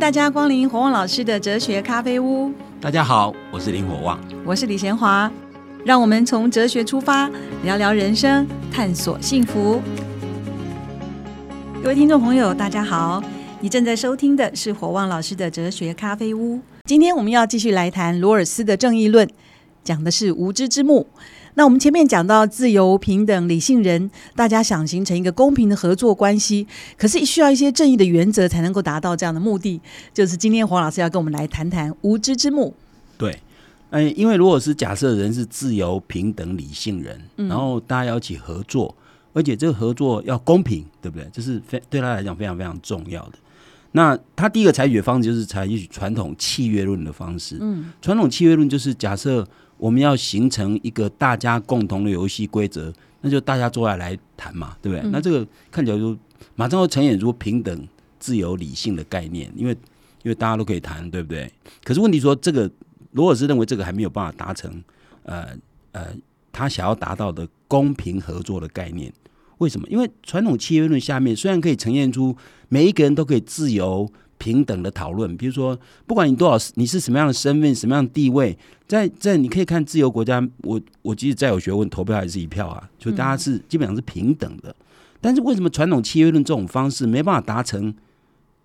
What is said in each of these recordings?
大家光临火旺老师的哲学咖啡屋。大家好，我是林火旺，我是李贤华。让我们从哲学出发，聊聊人生，探索幸福。各位听众朋友，大家好，你正在收听的是火旺老师的哲学咖啡屋。今天我们要继续来谈罗尔斯的正义论，讲的是无知之幕。那我们前面讲到自由、平等、理性人，大家想形成一个公平的合作关系，可是需要一些正义的原则才能够达到这样的目的。就是今天黄老师要跟我们来谈谈无知之幕。对，哎，因为如果是假设人是自由、平等、理性人，然后大家要一起合作，而且这个合作要公平，对不对？这是非对他来讲非常非常重要的。那他第一个采取的方式就是采取传统契约论的方式。嗯，传统契约论就是假设。我们要形成一个大家共同的游戏规则，那就大家坐下来谈嘛，对不对？那这个看起来就马上会呈现出平等、自由、理性的概念，因为因为大家都可以谈，对不对？可是问题说，这个罗尔斯认为这个还没有办法达成，呃呃，他想要达到的公平合作的概念，为什么？因为传统契约论下面虽然可以呈现出每一个人都可以自由。平等的讨论，比如说，不管你多少，你是什么样的身份、什么样的地位，在在你可以看自由国家，我我即使再有学问，投票还是一票啊，就大家是基本上是平等的。但是为什么传统契约论这种方式没办法达成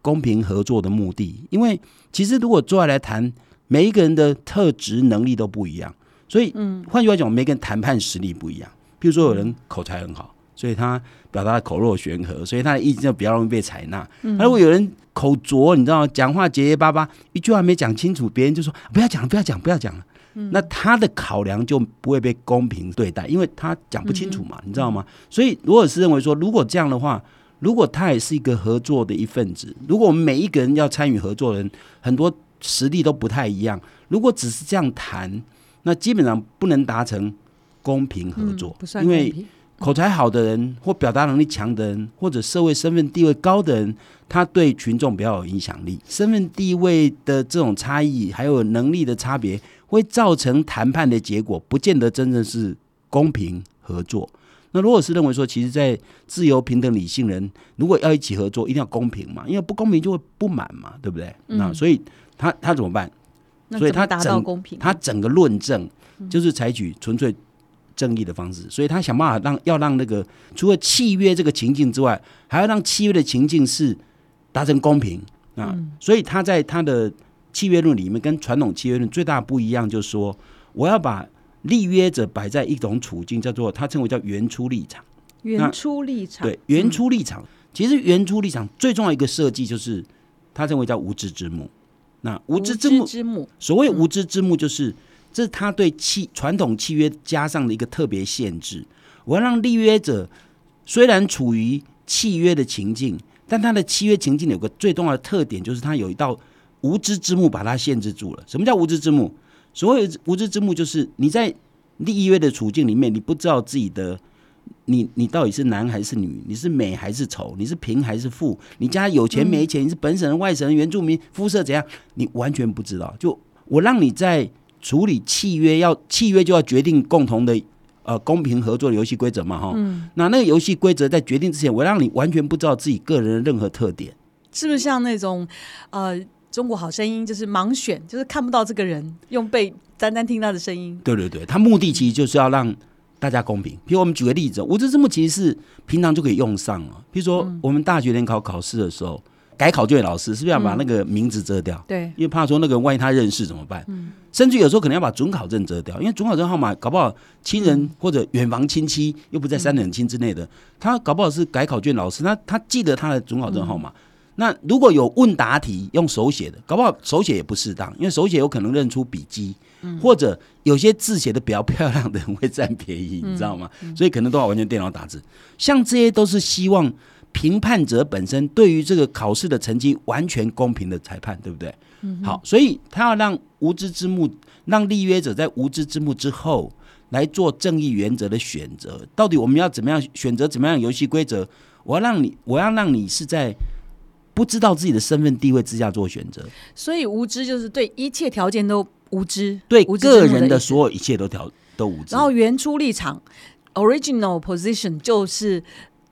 公平合作的目的？因为其实如果坐下来谈，每一个人的特质能力都不一样，所以，嗯，换句话讲，每个人谈判实力不一样。比如说，有人口才很好。所以他表达的口若悬河，所以他的意见就比较容易被采纳。如果有人口拙，你知道吗？讲话结结巴巴，一句话没讲清楚，别人就说不要讲了，不要讲，不要讲了。那他的考量就不会被公平对待，因为他讲不清楚嘛，你知道吗？所以罗尔斯认为说，如果这样的话，如果他也是一个合作的一份子，如果我们每一个人要参与合作的人，很多实力都不太一样，如果只是这样谈，那基本上不能达成公平合作，因为。口才好的人，或表达能力强的人，或者社会身份地位高的人，他对群众比较有影响力。身份地位的这种差异，还有能力的差别，会造成谈判的结果不见得真正是公平合作。那如果是认为说，其实，在自由、平等、理性人，如果要一起合作，一定要公平嘛，因为不公平就会不满嘛，对不对？那所以他他怎么办？所以他达到公平，他整个论证就是采取纯粹。正义的方式，所以他想办法让要让那个除了契约这个情境之外，还要让契约的情境是达成公平啊。所以他在他的契约论里面跟传统契约论最大不一样，就是说我要把立约者摆在一种处境，叫做他称为叫原初立场。原初立场对原初立场，其实原初立场最重要一个设计就是他称为叫无知之幕。那无知之幕，所谓无知之幕就是。这是他对契传统契约加上的一个特别限制。我要让立约者虽然处于契约的情境，但他的契约情境有个最重要的特点，就是他有一道无知之幕把它限制住了。什么叫无知之幕？所谓无知之幕，就是你在立约的处境里面，你不知道自己的你你到底是男还是女，你是美还是丑，你是贫还是富，你家有钱没钱，你是本省人外省人原住民，肤色怎样，你完全不知道。就我让你在。处理契约要契约就要决定共同的呃公平合作的游戏规则嘛哈，那那个游戏规则在决定之前，我让你完全不知道自己个人的任何特点，是不是像那种呃中国好声音就是盲选，就是看不到这个人，用被单单听他的声音？对对对，他目的其实就是要让大家公平。比如我们举个例子，无知之幕其实是平常就可以用上了。比如说我们大学联考考试的时候。改考卷老师是不是要把那个名字遮掉？对，因为怕说那个万一他认识怎么办？嗯，甚至有时候可能要把准考证遮掉，因为准考证号码搞不好亲人或者远房亲戚又不在三等亲之内的，他搞不好是改考卷老师，他他记得他的准考证号码。那如果有问答题用手写的，搞不好手写也不适当，因为手写有可能认出笔迹，或者有些字写的比较漂亮的人会占便宜，你知道吗？所以可能都要完全电脑打字。像这些都是希望。评判者本身对于这个考试的成绩完全公平的裁判，对不对？好，所以他要让无知之幕，让立约者在无知之幕之后来做正义原则的选择。到底我们要怎么样选择怎么样游戏规则？我要让你，我要让你是在不知道自己的身份地位之下做选择。所以无知就是对一切条件都无知，对个人的所有一切都条都无知。然后原初立场 （original position） 就是。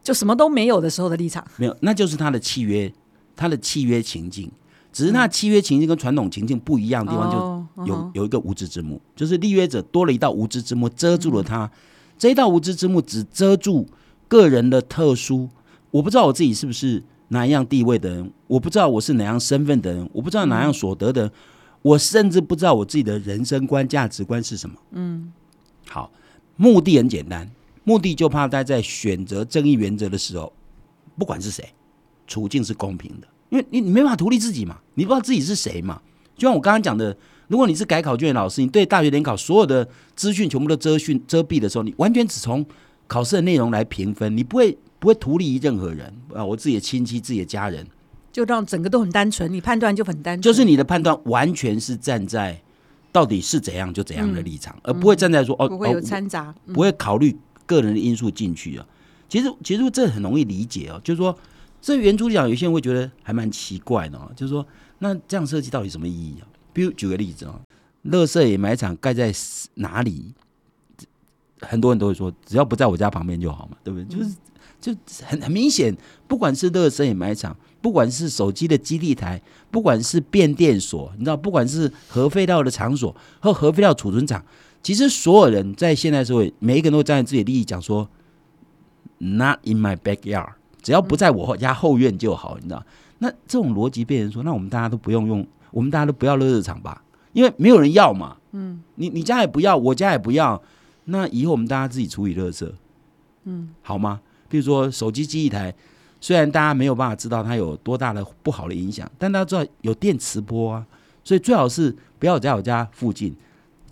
就什么都没有的时候的立场，没有，那就是他的契约，他的契约情境。只是那契约情境跟传统情境不一样的地方，就哦有、有一个无知之幕，就是立约者多了一道无知之幕，遮住了他。这一道无知之幕只遮住个人的特殊，我不知道我自己是不是哪一样地位的人，我不知道我是哪样身份的人，我不知道哪样所得的人，我甚至不知道我自己的人生观、价值观是什么。嗯，好，目的很简单，目的就怕大家在选择正义原则的时候，不管是谁，处境是公平的，因为你你没办法独立自己嘛，你不知道自己是谁嘛。就像我刚刚讲的，如果你是改考卷的老师，你对大学联考所有的资讯全部都遮讯遮蔽的时候，你完全只从考试的内容来评分，你不会不会图利于任何人。啊，我自己的亲戚、自己的家人，就让整个都很单纯，你判断就很单纯，就是你的判断完全是站在到底是怎样就怎样的立场，而不会站在说哦不会有哦掺杂。嗯不会考虑个人的因素进去啊。其实其实这很容易理解哦，就是说这原著讲，有些人会觉得还蛮奇怪的哦，就是说那这样设计到底什么意义啊？比如举个例子啊、乐色掩埋场盖在哪里？很多人都会说，只要不在我家旁边就好嘛，对不对？就是就很很明显，不管是乐色掩埋场，不管是手机的基地台，不管是变电所，你知道，不管是核废料的场所和核废料储存厂，其实所有人在现代社会，每一个人都站在自己的利益讲说，not in my backyard，只要不在我家后院就好，你知道？那这种逻辑被人说，那我们大家都不用用，我们大家都不要热热场吧，因为没有人要嘛。嗯，你你家也不要，我家也不要，那以后我们大家自己处理垃圾，嗯，好吗？比如说手机记忆台，虽然大家没有办法知道它有多大的不好的影响，但大家知道有电磁波啊，所以最好是不要在我家附近，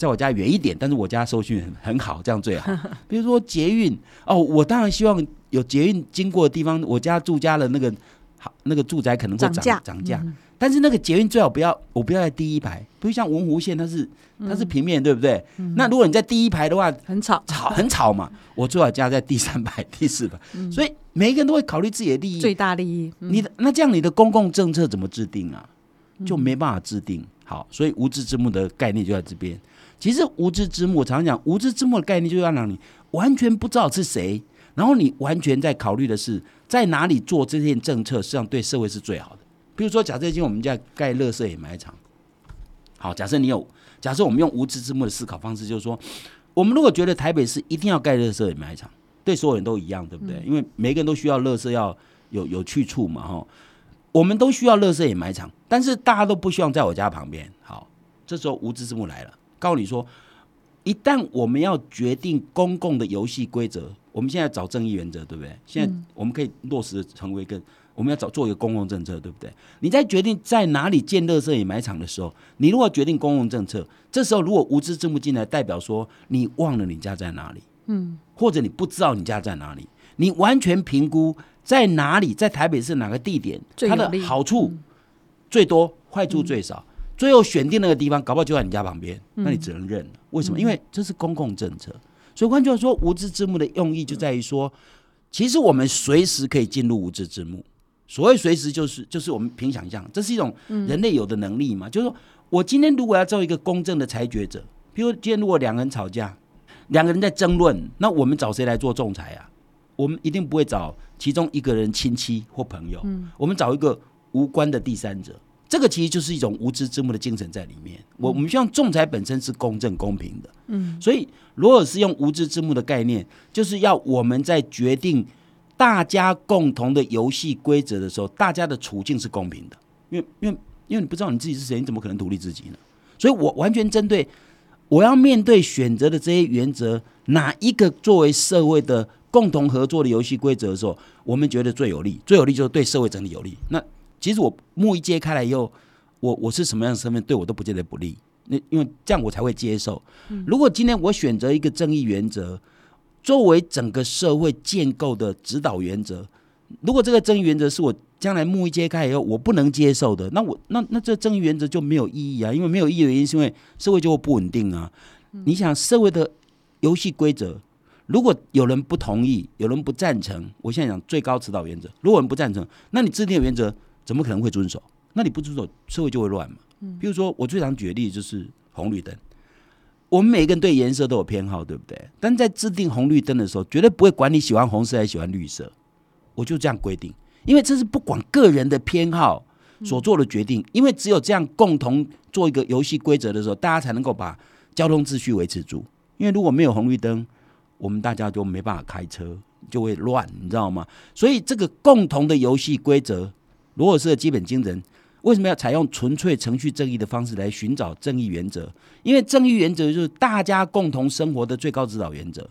在我家远一点，但是我家收讯很很好，这样最好。比如说捷运哦，我当然希望有捷运经过的地方，我家住家的那个好那个住宅可能会涨涨价涨价，但是那个捷运最好不要，我不要在第一排，不是像文湖线，它是它是平面，对不对？那如果你在第一排的话，很吵，吵很吵嘛，我最好家在第三排、第四排，所以每一个人都会考虑自己的利益。最大利益。嗯你的那这样你的公共政策怎么制定啊？就没办法制定。好，所以无知之幕的概念就在这边。其实无知之幕，我常常讲无知之幕的概念，就是要让你完全不知道是谁，然后你完全在考虑的是在哪里做这件政策，实际上对社会是最好的。比如说，假设今天我们在盖乐色掩埋场，好，假设你有，假设我们用无知之幕的思考方式，就是说，我们如果觉得台北市一定要盖乐色掩埋场，对所有人都一样，对不对？因为每个人都需要乐色要有有去处嘛，哈。我们都需要乐色掩埋场，但是大家都不希望在我家旁边。好，这时候无知之幕来了，告诉你说，一旦我们要决定公共的游戏规则，我们现在找正义原则，对不对？现在我们可以落实成为一个，我们要找做一个公共政策，对不对？你在决定在哪里建乐色掩埋场的时候，你如果决定公共政策，这时候如果无知政府进来，代表说你忘了你家在哪里，嗯，或者你不知道你家在哪里，你完全评估在哪里，在台北市哪个地点，它的好处最多，坏处最少。最后选定那个地方，搞不好就在你家旁边，那你只能认了。为什么？因为这是公共政策。所以换句话说，无知之幕的用意就在于说，其实我们随时可以进入无知之幕。所谓随时，就是就是我们凭想象，这是一种人类有的能力嘛。就是说我今天如果要做一个公正的裁决者，比如今天如果两个人吵架，两个人在争论，那我们找谁来做仲裁啊？我们一定不会找其中一个人亲戚或朋友，我们找一个无关的第三者。这个其实就是一种无知之幕的精神在里面。我我们希望仲裁本身是公正公平的，嗯，所以罗尔斯用无知之幕的概念，就是要我们在决定大家共同的游戏规则的时候，大家的处境是公平的。因为因为因为你不知道你自己是谁，你怎么可能独立自己呢？所以我完全针对我要面对选择的这些原则，哪一个作为社会的共同合作的游戏规则的时候，我们觉得最有利，最有利就是对社会整体有利。那其实我幕一揭开来以后，我我是什么样的身份，对我都不见得不利。那因为这样我才会接受。如果今天我选择一个正义原则，作为整个社会建构的指导原则，如果这个正义原则是我将来幕一揭开以后我不能接受的，那我那那这正义原则就没有意义啊！因为没有意义的原因是因为社会就会不稳定啊。你想社会的游戏规则，如果有人不同意，有人不赞成，我现在讲最高指导原则，如果有人不赞成，那你制定的原则怎么可能会遵守？那你不遵守，社会就会乱嘛。比如说，我最常举的例子就是红绿灯。我们每个人对颜色都有偏好，对不对？但在制定红绿灯的时候，绝对不会管你喜欢红色还是喜欢绿色，我就这样规定，因为这是不管个人的偏好，所做的决定，因为只有这样共同做一个游戏规则的时候，大家才能够把交通秩序维持住。因为如果没有红绿灯，我们大家就没办法开车，就会乱，你知道吗？所以这个共同的游戏规则，罗尔斯的基本精神，为什么要采用纯粹程序正义的方式来寻找正义原则？因为正义原则就是大家共同生活的最高指导原则。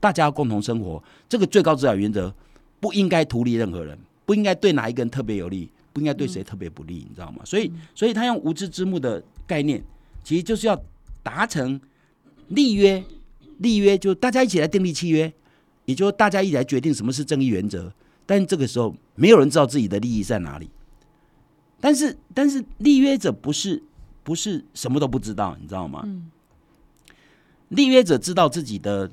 大家共同生活，这个最高指导原则不应该图利任何人，不应该对哪一个人特别有利，不应该对谁特别不利，你知道吗？所以，所以他用无知之幕的概念，其实就是要达成立约，立约就大家一起来订立契约，也就是大家一起来决定什么是正义原则。但这个时候，没有人知道自己的利益在哪里。但是，但是立约者不是不是什么都不知道，你知道吗？立约者知道自己的。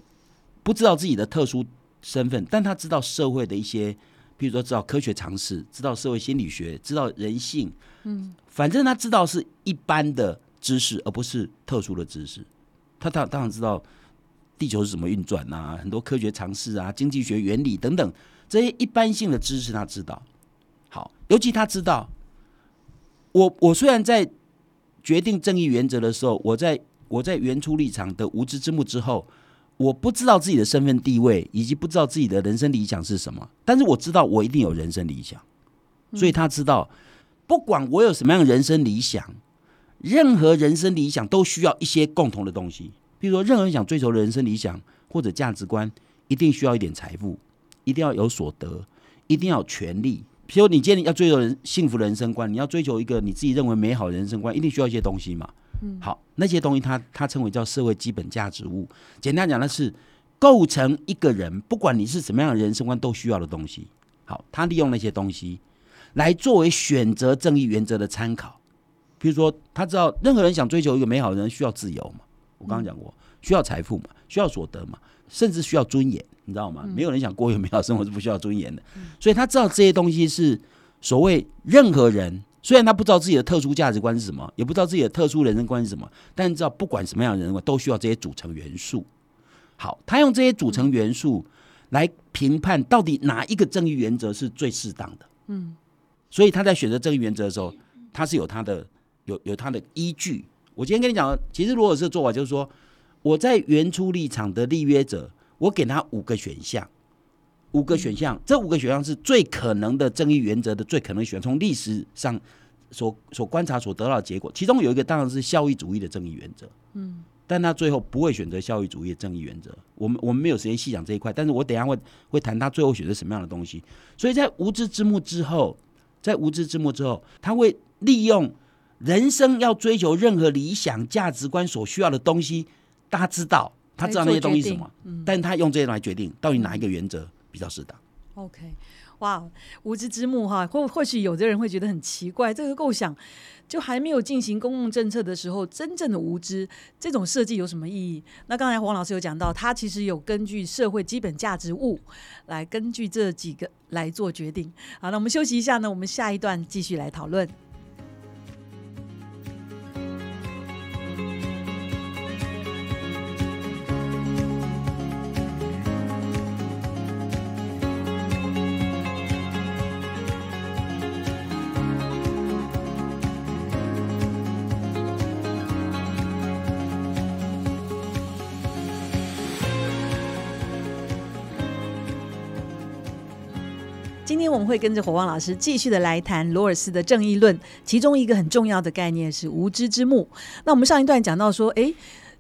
不知道自己的特殊身份，但他知道社会的一些，比如说知道科学常识，知道社会心理学，知道人性，嗯，反正他知道是一般的知识，而不是特殊的知识。他当当然知道地球是怎么运转啊，很多科学常识啊，经济学原理等等这些一般性的知识他知道。好，尤其他知道，我我虽然在决定正义原则的时候，我在我在原初立场的无知之幕之后。我不知道自己的身份地位，以及不知道自己的人生理想是什么，但是我知道我一定有人生理想，所以他知道，不管我有什么样的人生理想，任何人生理想都需要一些共同的东西。比如说，任何人想追求人生理想或者价值观，一定需要一点财富，一定要有所得，一定要有权利。比如你今天要追求人幸福人生观，你要追求一个你自己认为美好人生观，一定需要一些东西嘛。嗯好，那些东西它它称为叫社会基本价值物。简单讲的是构成一个人，不管你是什么样的人生观都需要的东西。好，他利用那些东西来作为选择正义原则的参考。比如说，他知道任何人想追求一个美好的人需要自由嘛？我刚刚讲过，需要财富嘛？需要所得嘛？甚至需要尊严，你知道吗？没有人想过有美好生活是不需要尊严的。所以他知道这些东西是所谓任何人。虽然他不知道自己的特殊价值观是什么，也不知道自己的特殊人生观是什么，但知道不管什么样的人观都需要这些组成元素。好，他用这些组成元素来评判到底哪一个正义原则是最适当的。嗯，所以他在选择正义原则的时候，他是有他的有有他的依据。我今天跟你讲，其实罗尔斯的做法就是说，我在原初立场的立约者，我给他五个选项。五个选项，这五个选项是最可能的正义原则的最可能选。从历史上所所观察所得到的结果，其中有一个当然是效益主义的正义原则。嗯，但他最后不会选择效益主义的正义原则。我们我们没有时间细讲这一块，但是我等下会会谈他最后选择什么样的东西。所以在无知之幕之后，在无知之幕之后，他会利用人生要追求任何理想价值观所需要的东西，大家知道他知道那些东西什么，但他用这些来决定到底哪一个原则。比较适当。OK，哇，无知之幕哈，或或许有的人会觉得很奇怪，这个构想就还没有进行公共政策的时候，真正的无知这种设计有什么意义？那刚才黄老师有讲到，他其实有根据社会基本价值物来根据这几个来做决定。好，那我们休息一下呢，我们下一段继续来讨论。我们会跟着火旺老师继续的来谈罗尔斯的正义论，其中一个很重要的概念是无知之幕。那我们上一段讲到说，哎，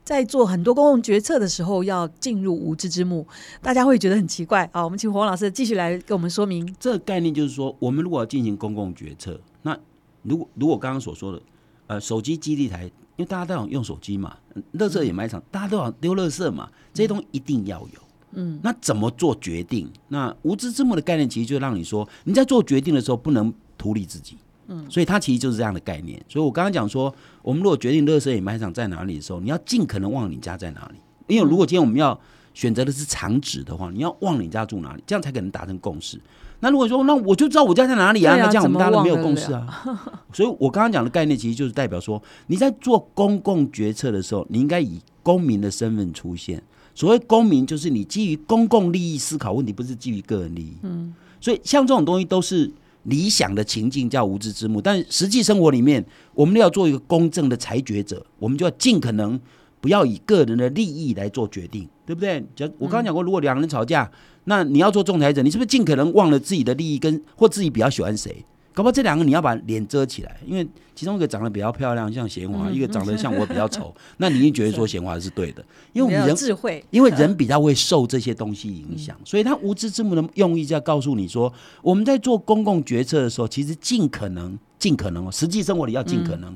在做很多公共决策的时候要进入无知之幕，大家会觉得很奇怪啊。我们请火旺老师继续来跟我们说明这个概念，就是说，我们如果要进行公共决策，那如果如果刚刚所说的，呃，手机基地台，因为大家都想用手机嘛，乐色也卖场，大家都想丢乐色嘛，这些东西一定要有。嗯，那怎么做决定？那无知之幕的概念其实就让你说，你在做决定的时候不能图利自己。嗯，所以它其实就是这样的概念。所以我刚刚讲说，我们如果决定乐色掩埋场在哪里的时候，你要尽可能忘你家在哪里。因为如果今天我们要选择的是长址的话，你要忘你家住哪里，这样才可能达成共识。那如果说那我就知道我家在哪里啊，那这样我们大家都没有共识啊。所以我刚刚讲的概念其实就是代表说，你在做公共决策的时候，你应该以公民的身份出现。所谓公民，就是你基于公共利益思考问题，不是基于个人利益。嗯，所以像这种东西都是理想的情境叫无知之幕，但实际生活里面，我们要做一个公正的裁决者，我们就要尽可能不要以个人的利益来做决定，对不对？讲我刚刚讲过，如果两人吵架，那你要做仲裁者，你是不是尽可能忘了自己的利益跟或自己比较喜欢谁？搞不好这两个你要把脸遮起来，因为其中一个长得比较漂亮，像贤华；一个长得像我比较丑，那你一定觉得说贤华是对的，因为我们人智慧，因为人比较会受这些东西影响，所以他无知之幕的用意就要告诉你说，我们在做公共决策的时候，其实尽可能、尽可能哦，实际生活里要尽可能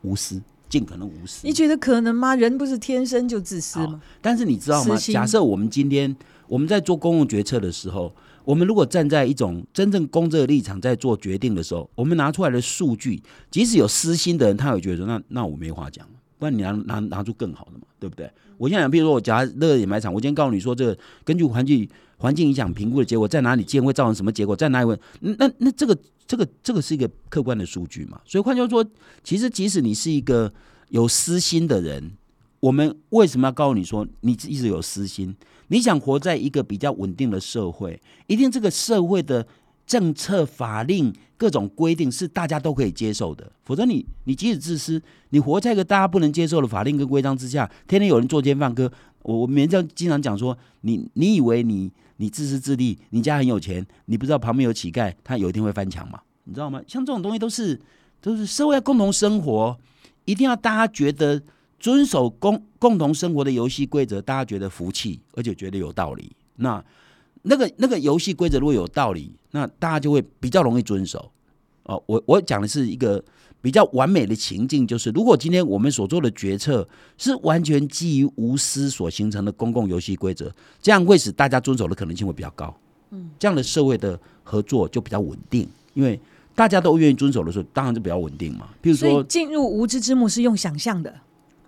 无私，尽可能无私。你觉得可能吗？人不是天生就自私吗？但是你知道吗？假设我们今天我们在做公共决策的时候。我们如果站在一种真正公正的立场在做决定的时候，我们拿出来的数据，即使有私心的人，他会觉得说：“那那我没话讲，不然你拿拿拿出更好的嘛，对不对？”我现在讲，比如说我假乐野买场，我今天告诉你说，这个根据环境环境影响评估的结果，在哪里建会造成什么结果，在哪里问？那那这个这个这个是一个客观的数据嘛？所以换句话说，其实即使你是一个有私心的人，我们为什么要告诉你说你一直有私心？你想活在一个比较稳定的社会，一定这个社会的政策、法令、各种规定是大家都可以接受的。否则，你你即使自私，你活在一个大家不能接受的法令跟规章之下，天天有人作奸犯科。我我们常经常讲说，你你以为你你自私自利，你家很有钱，你不知道旁边有乞丐，他有一天会翻墙吗？你知道吗？像这种东西都是都是社会要共同生活，一定要大家觉得。遵守共共同生活的游戏规则，大家觉得服气，而且觉得有道理。那那个那个游戏规则如果有道理，那大家就会比较容易遵守。哦，我我讲的是一个比较完美的情境，就是如果今天我们所做的决策是完全基于无私所形成的公共游戏规则，这样会使大家遵守的可能性会比较高。嗯，这样的社会的合作就比较稳定，因为大家都愿意遵守的时候，当然就比较稳定嘛。比如说，进入无知之幕是用想象的。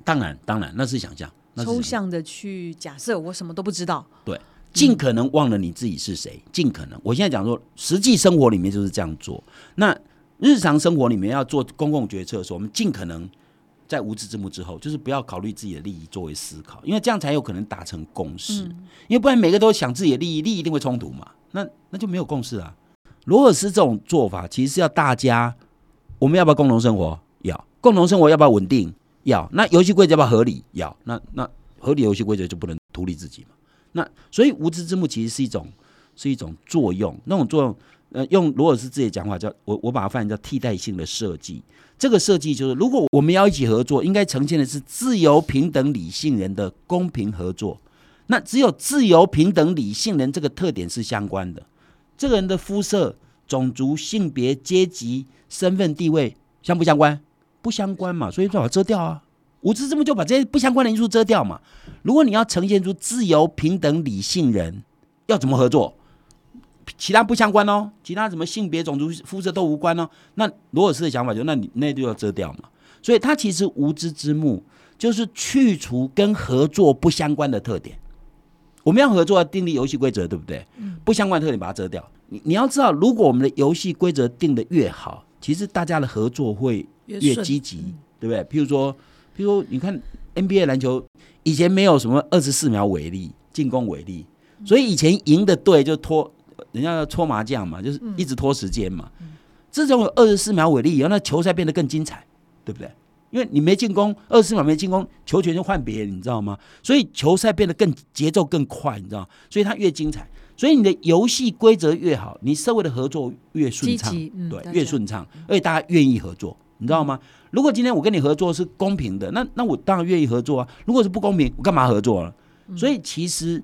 当然，当然，那是想象，抽象的去假设，我什么都不知道。对，尽可能忘了你自己是谁，尽可能。我现在讲说，实际生活里面就是这样做。那日常生活里面要做公共决策的时候，我们尽可能在无知之幕之后，就是不要考虑自己的利益作为思考，因为这样才有可能达成共识。因为不然每个都想自己的利益，利益一定会冲突嘛。那那就没有共识啊。罗尔斯这种做法，其实是要大家，我们要不要共同生活？要共同生活，要不要稳定？要那游戏规则要不要合理？要那那合理游戏规则就不能图利自己嘛？那所以无知之幕其实是一种是一种作用，那种作用呃，用罗尔斯自己的讲话叫我我把它翻译叫替代性的设计。这个设计就是，如果我们要一起合作，应该呈现的是自由、平等、理性人的公平合作。那只有自由、平等、理性人这个特点是相关的。这个人的肤色、种族、性别、阶级、身份、地位相不相关？不相关嘛，所以最好遮掉啊。无知之幕就把这些不相关的因素遮掉嘛。如果你要呈现出自由、平等、理性人，要怎么合作？其他不相关哦，其他什么性别、种族、肤色都无关哦。那罗尔斯的想法就，那你那就要遮掉嘛。所以他其实无知之幕就是去除跟合作不相关的特点。我们要合作要订立游戏规则，对不对？嗯不相关特点把它遮掉。你你要知道，如果我们的游戏规则定的越好，其实大家的合作会。越积极，对不对？譬如说，譬如说，你看 NBA 篮球以前没有什么二十四秒违例进攻违例，所以以前赢的队就拖，人家要搓麻将嘛，就是一直拖时间嘛。自从有二十四秒违例以后，那球赛变得更精彩，对不对？因为你没进攻，二十四秒没进攻，球权就换别人，你知道吗？所以球赛变得更节奏更快，你知道？所以它越精彩，所以你的游戏规则越好，你社会的合作越顺畅，对，越顺畅，而且大家愿意合作。你知道吗？如果今天我跟你合作是公平的，那那我当然愿意合作啊。如果是不公平，我干嘛合作了？所以其实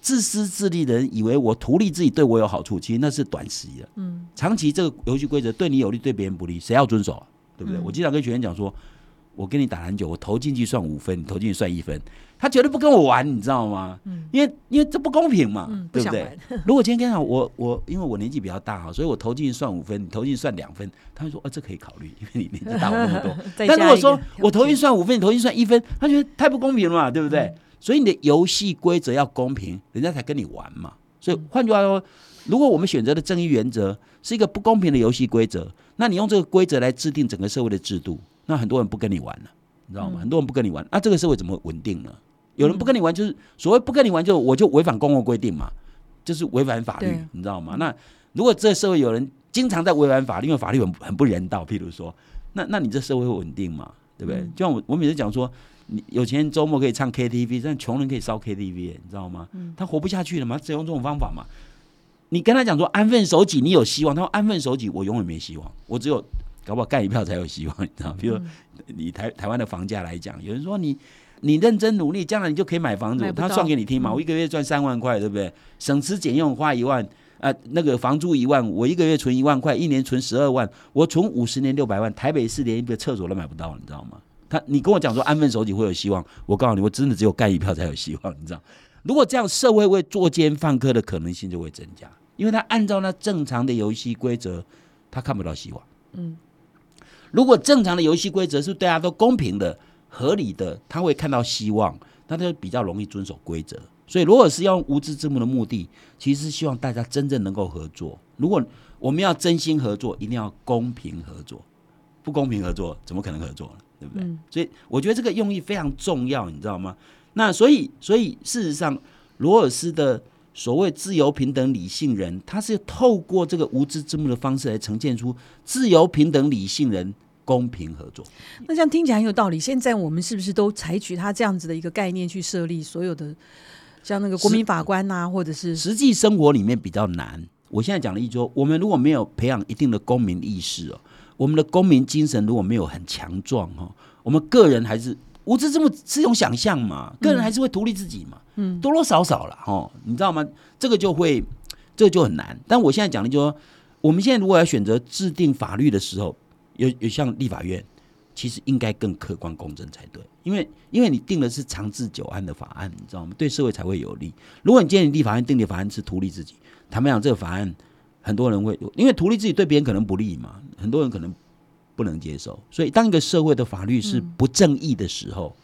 自私自利的人以为我图利自己对我有好处，其实那是短期的。嗯，长期这个游戏规则对你有利，对别人不利，谁要遵守啊？对不对？我经常跟学员讲说。我跟你打篮球，我投进去算五分，你投进去算一分，他绝对不跟我玩，你知道吗？嗯，因为因为这不公平嘛，对不对？如果今天跟他我我因为我年纪比较大哈，所以我投进去算五分，你投进去算两分，他会说啊这可以考虑，因为你年纪大我那么多。但如果说我投进算五分，你投进算一分，他觉得太不公平了嘛，对不对？所以你的游戏规则要公平，人家才跟你玩嘛。所以换句话说，如果我们选择的正义原则是一个不公平的游戏规则，那你用这个规则来制定整个社会的制度。那很多人不跟你玩了，你知道吗？很多人不跟你玩，那这个社会怎么稳定呢？有人不跟你玩，就是所谓不跟你玩，就我就违反公共规定嘛，就是违反法律，你知道吗？那如果这社会有人经常在违反法律，因为法律很很不人道。譬如说，那那你这社会会稳定吗？对不对？就像我我每次讲说，你有钱人周末可以唱 KTV，但穷人可以烧 KTV，你知道吗？他活不下去了嘛，只用这种方法嘛。你跟他讲说安分守己，你有希望。他说安分守己，我永远没希望，我只有搞不好干一票才有希望，你知道？比如你台台湾的房价来讲，有人说你你认真努力，将来你就可以买房子。他算给你听嘛，我一个月赚三万块，对不对？省吃俭用花一万，啊，那个房租一万，我一个月存一万块，一年存十二万，我存五十年六百万，台北市连一个厕所都买不到，你知道吗？他你跟我讲说安分守己会有希望，我告诉你，我真的只有干一票才有希望，你知道？如果这样，社会会作奸犯科的可能性就会增加。因为他按照那正常的游戏规则，他看不到希望。嗯，如果正常的游戏规则是对大家都公平的、合理的，他会看到希望，那他就比较容易遵守规则。所以，如果是要用无知之幕的目的，其实是希望大家真正能够合作。如果我们要真心合作，一定要公平合作。不公平合作，怎么可能合作呢？对不对？所以，我觉得这个用意非常重要，你知道吗？那所以，所以事实上，罗尔斯的。所谓自由、平等、理性人，他是透过这个无知之幕的方式来呈现出自由、平等、理性人公平合作。那这样听起来很有道理。现在我们是不是都采取他这样子的一个概念去设立所有的像那个国民法官呐，或者是实际生活里面比较难？我现在讲了一说，我们如果没有培养一定的公民意识哦，我们的公民精神如果没有很强壮哈，我们个人还是。无知这么是用想象嘛？个人还是会独立自己嘛？嗯，多多少少了哦，你知道吗？这个就会，这个就很难。但我现在讲的就是说，我们现在如果要选择制定法律的时候，有有像立法院，其实应该更客观公正才对。因为因为你定的是长治久安的法案，你知道吗？对社会才会有利。如果你今天立法院定的法案是图利自己，坦白讲，这个法案很多人会因为图利自己对别人可能不利嘛，很多人可能。不能接受，所以当一个社会的法律是不正义的时候，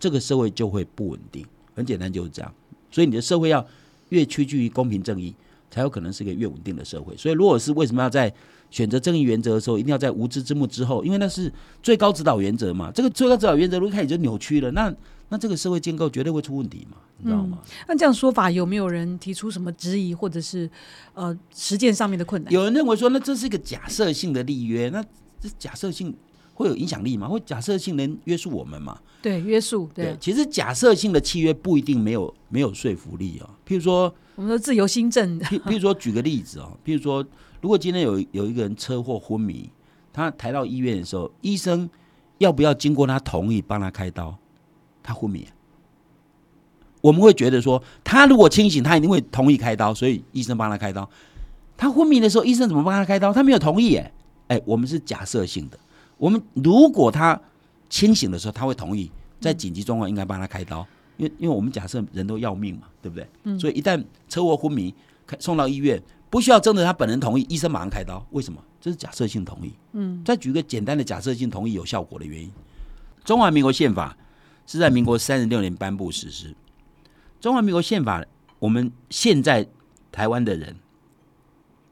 这个社会就会不稳定。很简单就是这样。所以你的社会要越趋近于公平正义，才有可能是一个越稳定的社会。所以如果是为什么要在选择正义原则的时候，一定要在无知之幕之后？因为那是最高指导原则嘛。这个最高指导原则如果开始就扭曲了，那那这个社会建构绝对会出问题嘛，你知道吗？那这样说法有没有人提出什么质疑，或者是呃实践上面的困难？有人认为说，那这是一个假设性的立约，那。这假设性会有影响力吗？会假设性能约束我们吗？对，约束。对，其实假设性的契约不一定没有没有说服力啊。譬如说，我们说自由新政。譬譬如说，举个例子哦，譬如说，如果今天有有一个人车祸昏迷，他抬到医院的时候，医生要不要经过他同意帮他开刀？他昏迷，我们会觉得说，他如果清醒，他一定会同意开刀，所以医生帮他开刀。他昏迷的时候，医生怎么帮他开刀？他没有同意，哎。哎，我们是假设性的。我们如果他清醒的时候，他会同意在紧急状况应该帮他开刀，因为因为我们假设人都要命嘛，对不对？嗯。所以一旦车祸昏迷，送到医院，不需要征得他本人同意，医生马上开刀。为什么？这是假设性同意。嗯。再举个简单的假设性同意有效果的原因：中华民国宪法是在民国三十六年颁布实施。中华民国宪法，我们现在台湾的人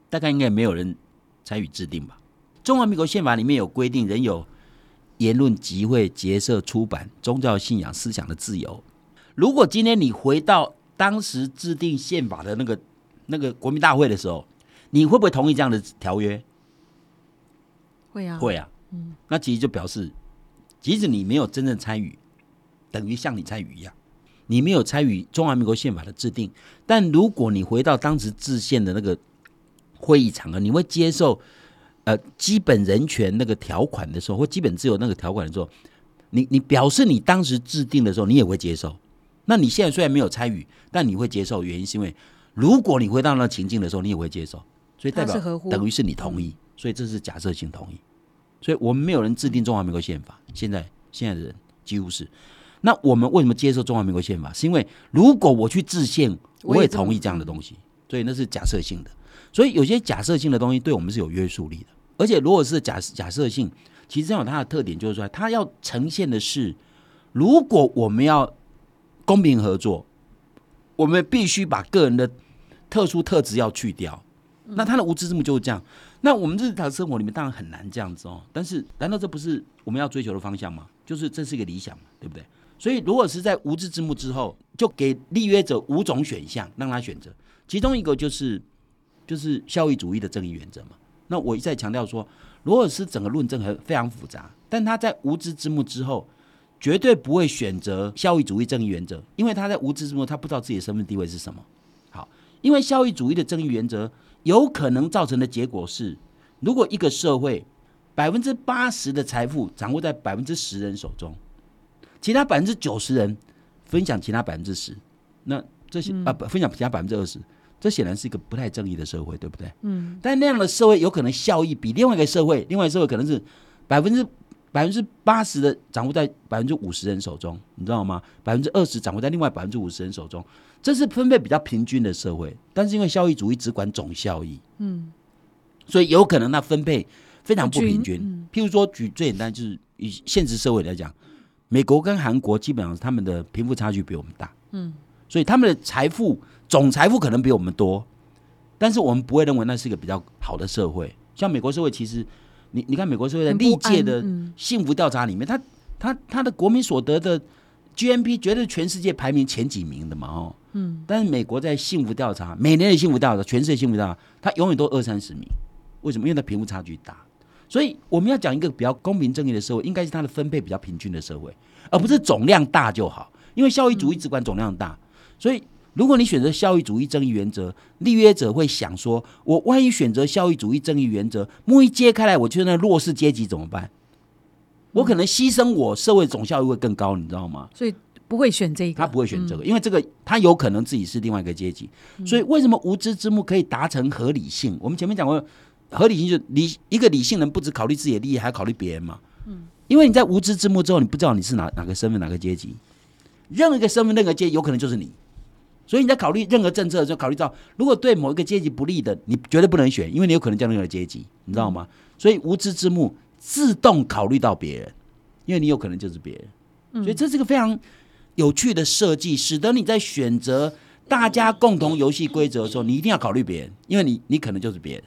大概应该没有人参与制定吧？中华民国宪法里面有规定，人有言论、集会、结社、出版、宗教信仰、思想的自由。如果今天你回到当时制定宪法的那个那个国民大会的时候，你会不会同意这样的条约？会啊，会啊。嗯，那其实就表示，即使你没有真正参与，等于像你参与一样，你没有参与中华民国宪法的制定。但如果你回到当时制宪的那个会议场合，你会接受。呃，基本人权那个条款的时候，或基本自由那个条款的时候，你你表示你当时制定的时候，你也会接受。那你现在虽然没有参与，但你会接受，原因是因为如果你回到那情境的时候，你也会接受，所以代表等于是你同意，所以这是假设性同意。所以我们没有人制定中华民国宪法，现在现在的人几乎是。那我们为什么接受中华民国宪法？是因为如果我去制宪，我也同意这样的东西，所以那是假设性的。所以有些假设性的东西对我们是有约束力的。而且，如果是假假设性，其实有它的特点，就是说，它要呈现的是，如果我们要公平合作，我们必须把个人的特殊特质要去掉。那他的无知之幕就是这样。那我们日常生活里面当然很难这样子哦。但是，难道这不是我们要追求的方向吗？就是这是一个理想嘛，对不对？所以，如果是在无知之幕之后，就给立约者五种选项让他选择，其中一个就是就是效益主义的正义原则嘛。那我一再强调说，罗尔斯整个论证很非常复杂，但他在无知之幕之后，绝对不会选择效益主义正义原则，因为他在无知之幕，他不知道自己的身份地位是什么。好，因为效益主义的正义原则有可能造成的结果是，如果一个社会百分之八十的财富掌握在百分之十人手中，其他百分之九十人分享其他百分之十，那这些啊不分享其他百分之二十。这显然是一个不太正义的社会，对不对？嗯。但那样的社会有可能效益比另外一个社会，另外一个社会可能是百分之百分之八十的掌握在百分之五十人手中，你知道吗？百分之二十掌握在另外百分之五十人手中，这是分配比较平均的社会。但是因为效益主义只管总效益，嗯，所以有可能那分配非常不平均。譬如说，举最简单就是以现实社会来讲，美国跟韩国基本上他们的贫富差距比我们大，嗯，所以他们的财富。总财富可能比我们多，但是我们不会认为那是一个比较好的社会。像美国社会，其实你你看美国社会在历届的幸福调查里面，他他他的国民所得的 GNP 绝对全世界排名前几名的嘛哦。嗯。但是美国在幸福调查每年的幸福调查，全世界幸福调查，它永远都二三十名。为什么？因为它贫富差距大。所以我们要讲一个比较公平正义的社会，应该是它的分配比较平均的社会，而不是总量大就好。因为效益主义只管总量大，所以。如果你选择效益主义正义原则，立约者会想说：我万一选择效益主义正义原则，幕一揭开来，我觉得那弱势阶级怎么办？我可能牺牲我社会总效益会更高，你知道吗？所以不会选这个，他不会选这个，因为这个他有可能自己是另外一个阶级。所以为什么无知之幕可以达成合理性？我们前面讲过，合理性就理一个理性人不只考虑自己的利益，还要考虑别人嘛。嗯，因为你在无知之幕之后，你不知道你是哪哪个身份、哪个阶级，任何一个身份、任何阶级，有可能就是你。所以你在考虑任何政策的时候，考虑到如果对某一个阶级不利的，你绝对不能选，因为你有可能降低了阶级，你知道吗？所以无知之幕自动考虑到别人，因为你有可能就是别人。所以这是个非常有趣的设计，使得你在选择大家共同游戏规则的时候，你一定要考虑别人，因为你你可能就是别人。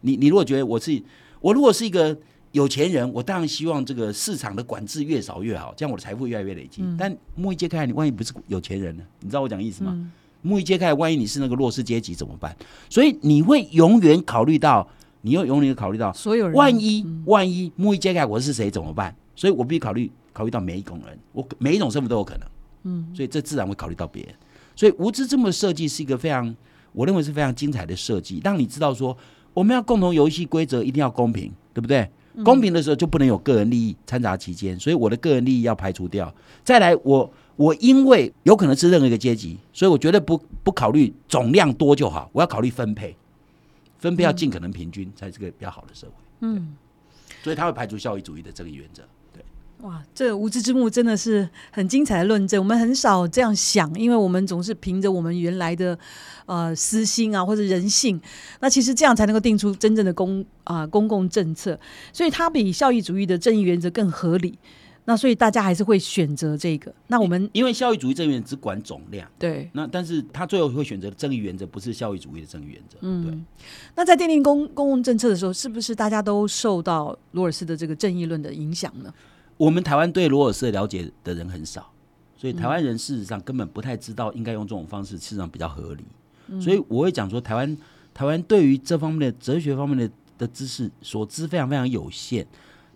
你你如果觉得我是我如果是一个有钱人，我当然希望这个市场的管制越少越好，这样我的财富越来越累积。但木易揭开，你万一不是有钱人呢？你知道我讲意思吗？木易揭开，万一你是那个弱势阶级怎么办？所以你会永远考虑到，你又永远考虑到所有人。万一万一木易揭开，我是谁怎么办？所以我必须考虑考虑到每一种人，我每一种身份都有可能。嗯，所以这自然会考虑到别人。所以无知这么设计是一个非常，我认为是非常精彩的设计，让你知道说我们要共同游戏规则一定要公平，对不对？公平的时候就不能有个人利益掺杂其间，所以我的个人利益要排除掉。再来，我我因为有可能是任何一个阶级，所以我绝对不不考虑总量多就好，我要考虑分配，分配要尽可能平均，才是个比较好的社会。嗯，所以他会排除效益主义的这个原则。哇，这无知之幕真的是很精彩的论证。我们很少这样想，因为我们总是凭着我们原来的呃私心啊或者人性。那其实这样才能够定出真正的公啊公共政策，所以它比效益主义的正义原则更合理。那所以大家还是会选择这个。那我们因为效益主义正义原则只管总量，对。那但是他最后会选择正义原则，不是效益主义的正义原则。嗯，对。那在奠定公公共政策的时候，是不是大家都受到罗尔斯的这个正义论的影响呢？我们台湾对罗尔斯了解的人很少，所以台湾人事实上根本不太知道应该用这种方式，事实上比较合理。所以我会讲说，台湾台湾对于这方面的哲学方面的的知识所知非常非常有限。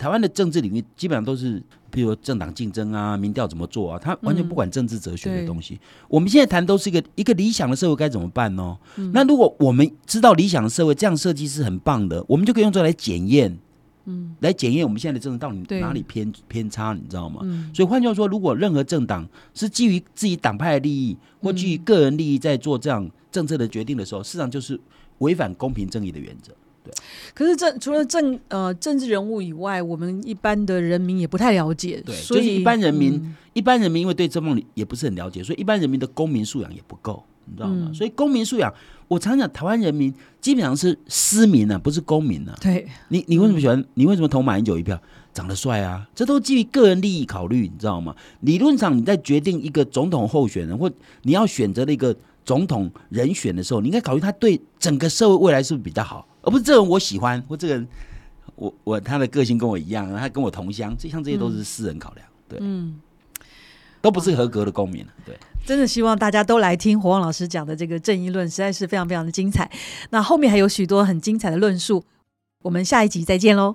台湾的政治领域基本上都是，比如政党竞争啊、民调怎么做啊，他完全不管政治哲学的东西。我们现在谈都是一个一个理想的社会该怎么办呢？那如果我们知道理想的社会这样设计是很棒的，我们就可以用这来检验。嗯，来检验我们现在的政治到底哪里偏偏差，你知道吗？所以换句话说，如果任何政党是基于自己党派的利益或基于个人利益在做这样政策的决定的时候，事实上就是违反公平正义的原则。对。可是政除了政呃政治人物以外，我们一般的人民也不太了解。对，所以一般人民一般人民因为对这方面也不是很了解，所以一般人民的公民素养也不够，你知道吗？所以公民素养。我常讲，台湾人民基本上是私民啊，不是公民啊。对，你你为什么喜欢？你为什么投马英九一票？长得帅啊，这都基于个人利益考虑，你知道吗？理论上，你在决定一个总统候选人或你要选择的一个总统人选的时候，你应该考虑他对整个社会未来是不是比较好，而不是这个人我喜欢或这个人我我他的个性跟我一样，他跟我同乡，这像这些都是私人考量，对，嗯，都不是合格的公民对。真的希望大家都来听火旺老师讲的这个正义论，实在是非常非常的精彩。那后面还有许多很精彩的论述。我们下一集再见喽。